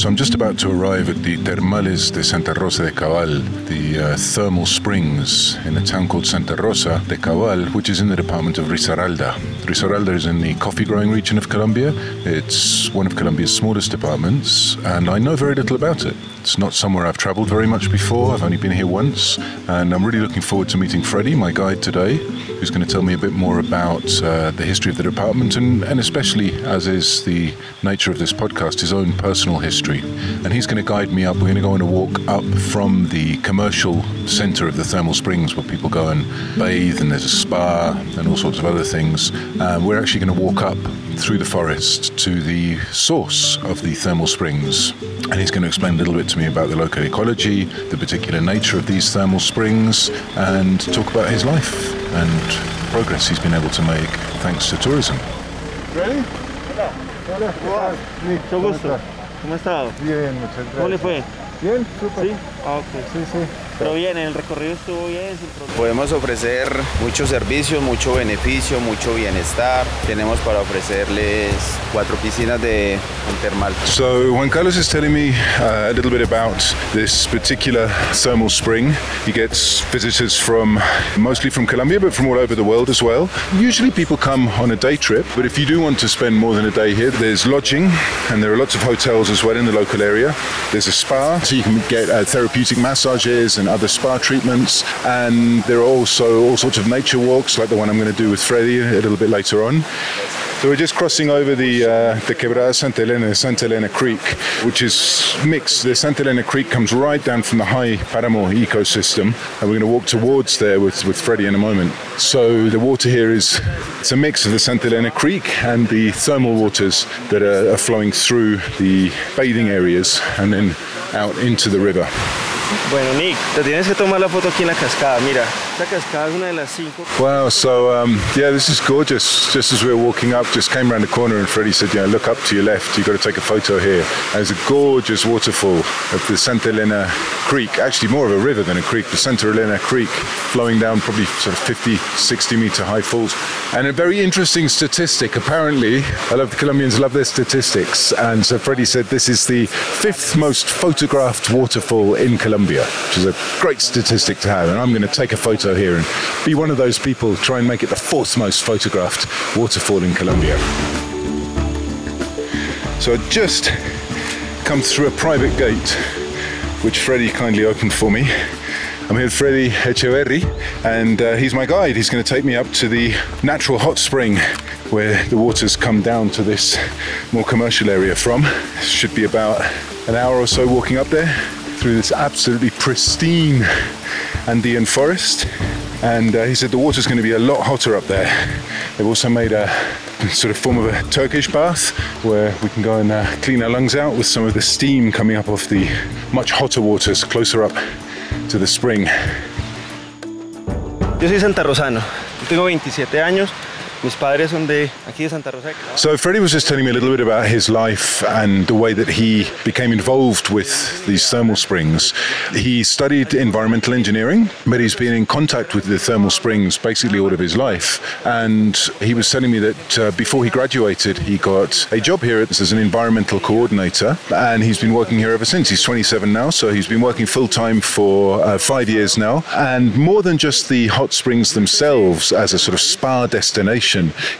So I'm just about to arrive at the Termales de Santa Rosa de Cabal, the uh, thermal springs in a town called Santa Rosa de Cabal, which is in the department of Risaralda. Risaralda is in the coffee growing region of Colombia. It's one of Colombia's smallest departments, and I know very little about it. It's not somewhere I've traveled very much before. I've only been here once, and I'm really looking forward to meeting Freddie, my guide today, who's going to tell me a bit more about uh, the history of the department and, and especially, as is the nature of this podcast, his own personal history. And he's going to guide me up. We're going to go on a walk up from the commercial center of the thermal springs where people go and bathe, and there's a spa and all sorts of other things. Um, we're actually going to walk up through the forest to the source of the thermal springs. And he's going to explain a little bit to me about the local ecology, the particular nature of these thermal springs, and talk about his life and progress he's been able to make thanks to tourism. Ready? Hola. Hola. Nick, Mucho gusto. ¿Cómo ha estado? Bien, muchas gracias. ¿Cómo le fue? Bien, súper. ¿Sí? Ah, ok. Sí, sí. Pero bien, el recorrido estuvo bien, sin problema. Podemos ofrecer muchos servicios, mucho beneficio, mucho bienestar. Tenemos para ofrecerles cuatro piscinas de termal. So, Juan Carlos is telling me uh, a little bit about this particular thermal spring. He gets visitors from mostly from Colombia, but from all over the world as well. Usually, people come on a day trip, but if you do want to spend more than a day here, there's lodging and there are lots of hotels as well in the local area. There's a spa, so you can get uh, therapeutic massages and other spa treatments, and there are also all sorts of nature walks, like the one I'm going to do with Freddie a little bit later on. So we're just crossing over the uh, the Quebrada Santa Elena, Santa Elena Creek, which is mixed. The Santa Elena Creek comes right down from the high Paramo ecosystem, and we're going to walk towards there with, with Freddie in a moment. So the water here is it's a mix of the Santa Elena Creek and the thermal waters that are, are flowing through the bathing areas and then out into the river. Bueno, Nick, te tienes que tomar la foto aquí en la cascada. Mira, Wow, so um, yeah, this is gorgeous. Just as we were walking up, just came around the corner and Freddie said, yeah, look up to your left, you've got to take a photo here. And there's a gorgeous waterfall of the Santa Elena Creek, actually more of a river than a creek, the Santa Elena Creek flowing down probably sort of 50, 60 meter high falls. And a very interesting statistic, apparently, I love the Colombians love their statistics. And so Freddie said this is the fifth most photographed waterfall in Colombia, which is a great statistic to have. And I'm going to take a photo here and be one of those people, try and make it the fourth most photographed waterfall in Colombia. So I just come through a private gate, which Freddie kindly opened for me. I'm here with Freddie Echeverri, and uh, he's my guide. He's going to take me up to the natural hot spring where the waters come down to this more commercial area from. Should be about an hour or so walking up there through this absolutely pristine Andean forest. And uh, he said the water's going to be a lot hotter up there. They've also made a sort of form of a Turkish bath where we can go and uh, clean our lungs out with some of the steam coming up off the much hotter waters closer up to the spring. Yo soy Santa Rosano, tengo 27 años, Mis padres son de aquí de Santa Rosa. So Freddie was just telling me a little bit about his life and the way that he became involved with these thermal springs. He studied environmental engineering, but he's been in contact with the thermal springs basically all of his life. And he was telling me that uh, before he graduated, he got a job here as an environmental coordinator, and he's been working here ever since. He's 27 now, so he's been working full time for uh, five years now. And more than just the hot springs themselves as a sort of spa destination,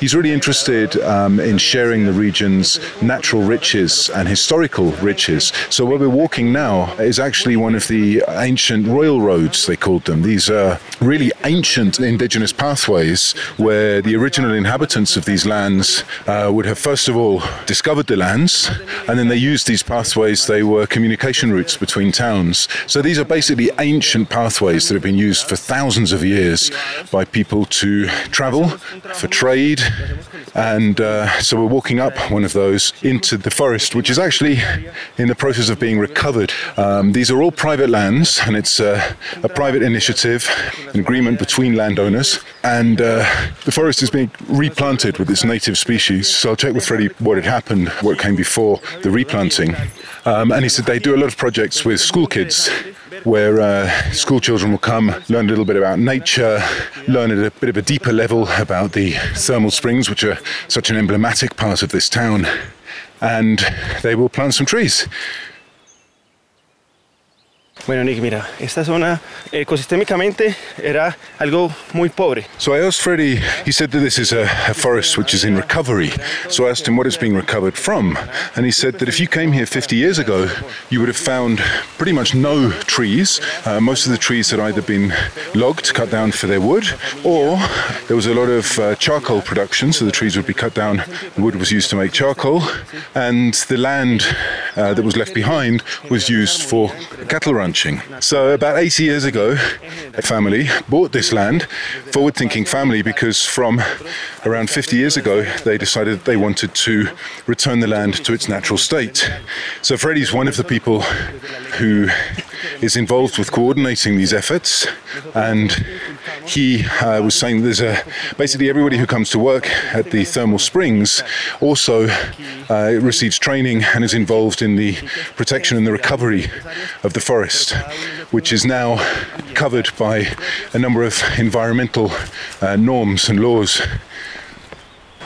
he's really interested um, in sharing the region's natural riches and historical riches. So where we're walking now is actually one of the ancient royal roads, they called them. These are really ancient indigenous pathways where the original inhabitants of these lands uh, would have first of all discovered the lands and then they used these pathways, they were communication routes between towns. So these are basically ancient pathways that have been used for thousands of years by people to travel, for trade, and uh, so we're walking up one of those into the forest, which is actually in the process of being recovered. Um, these are all private lands, and it's uh, a private initiative, an agreement between landowners, and uh, the forest is being replanted with its native species. So I'll check with Freddie what had happened, what came before the replanting. Um, and he said they do a lot of projects with school kids where uh, school children will come, learn a little bit about nature, learn at a bit of a deeper level about the thermal springs, which are such an emblematic part of this town, and they will plant some trees. Bueno, Nick, mira, esta zona ecosistémicamente era algo muy pobre. So I asked Freddie, he said that this is a, a forest which is in recovery. So I asked him what it's being recovered from. And he said that if you came here 50 years ago, you would have found pretty much no trees. Uh, most of the trees had either been logged, cut down for their wood, or there was a lot of uh, charcoal production. So the trees would be cut down, wood was used to make charcoal, and the land uh, that was left behind was used for cattle ranching. So about 80 years ago, a family bought this land, forward-thinking family, because from around 50 years ago, they decided they wanted to return the land to its natural state. So Freddie's one of the people who is involved with coordinating these efforts, and he uh, was saying there's a basically everybody who comes to work at the thermal springs also uh, receives training and is involved in the protection and the recovery of the forest, which is now covered by a number of environmental uh, norms and laws.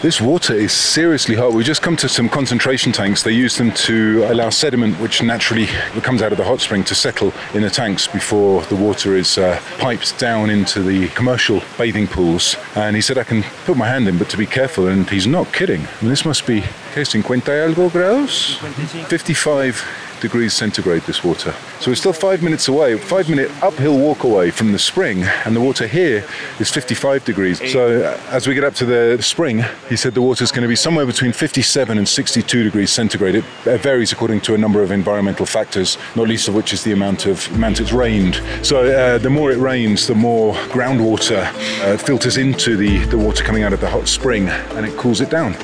This water is seriously hot. We've just come to some concentration tanks. They use them to allow sediment, which naturally comes out of the hot spring, to settle in the tanks before the water is uh, piped down into the commercial bathing pools. And he said, I can put my hand in, but to be careful. And he's not kidding. This must be, ¿qué? 50 y algo grados? 55 degrees centigrade this water. So we're still five minutes away, five minute uphill walk away from the spring, and the water here is 55 degrees. So uh, as we get up to the spring, he said the water is going to be somewhere between 57 and 62 degrees centigrade. It varies according to a number of environmental factors, not least of which is the amount of amount it's rained. So uh, the more it rains, the more groundwater uh, filters into the, the water coming out of the hot spring, and it cools it down.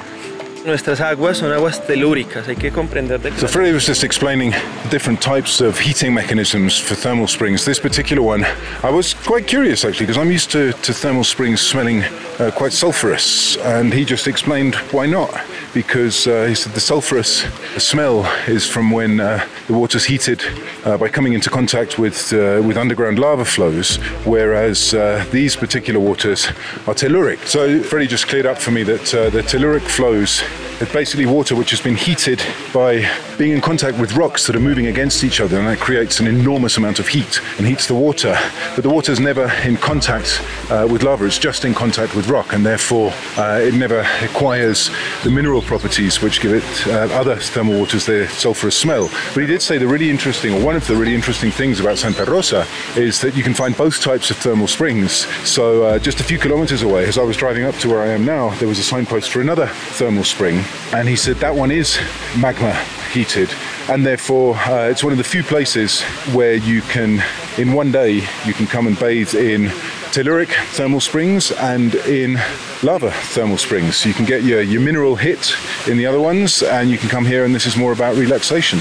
Nuestras aguas son aguas telúricas, hay que comprender de So Freddie was just explaining different types of heating mechanisms for thermal springs. This particular one, I was quite curious actually because I'm used to, to thermal springs smelling uh, quite sulfurous, and he just explained why not. Because uh, he said the sulfurous smell is from when uh, the water's heated uh, by coming into contact with uh, with underground lava flows, whereas uh, these particular waters are telluric. So Freddie just cleared up for me that uh, the telluric flows it's basically water which has been heated by being in contact with rocks that are moving against each other, and that creates an enormous amount of heat and heats the water. But the water is never in contact uh, with lava, it's just in contact with rock, and therefore uh, it never acquires the mineral properties which give it uh, other thermal waters their sulfurous smell. But he did say the really interesting, or one of the really interesting things about Santa Rosa is that you can find both types of thermal springs. So uh, just a few kilometers away, as I was driving up to where I am now, there was a signpost for another thermal spring, and he said that one is magma heated, and therefore uh, it's one of the few places where you can, in one day, you can come and bathe in telluric thermal springs and in lava thermal springs. So you can get your, your mineral hit in the other ones, and you can come here, and this is more about relaxation.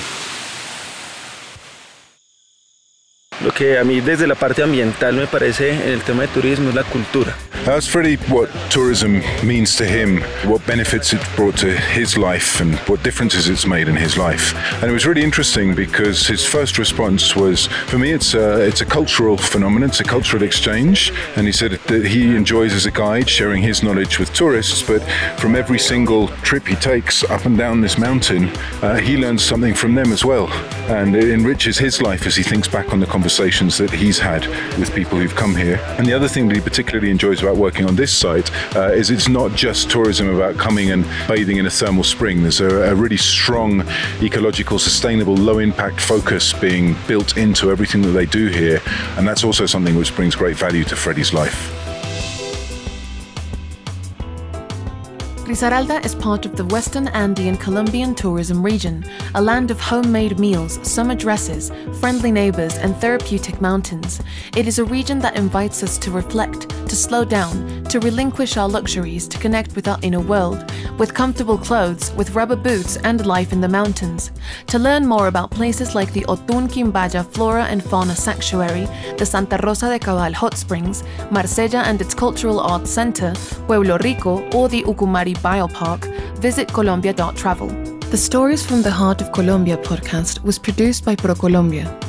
Lo que a mí desde la parte ambiental me parece en el tema de turismo es la cultura. Asked Freddie what tourism means to him, what benefits it's brought to his life, and what differences it's made in his life. And it was really interesting because his first response was, for me, it's a, it's a cultural phenomenon, it's a cultural exchange. And he said that he enjoys as a guide sharing his knowledge with tourists, but from every single trip he takes up and down this mountain, uh, he learns something from them as well. And it enriches his life as he thinks back on the conversations that he's had with people who've come here. And the other thing that he particularly enjoys about working on this site uh, is it's not just tourism about coming and bathing in a thermal spring. There's a, a really strong ecological, sustainable, low impact focus being built into everything that they do here. And that's also something which brings great value to Freddie's life. Risaralda is part of the Western Andean Colombian tourism region, a land of homemade meals, summer dresses, friendly neighbors, and therapeutic mountains. It is a region that invites us to reflect, to slow down, to relinquish our luxuries, to connect with our inner world, with comfortable clothes, with rubber boots, and life in the mountains. To learn more about places like the Otun Quimbaya Flora and Fauna Sanctuary, the Santa Rosa de Cabal Hot Springs, Marsella and its Cultural Arts Center, Pueblo Rico, or the Ucumari Biopark, visit Colombia.travel. The Stories from the Heart of Colombia podcast was produced by ProColombia.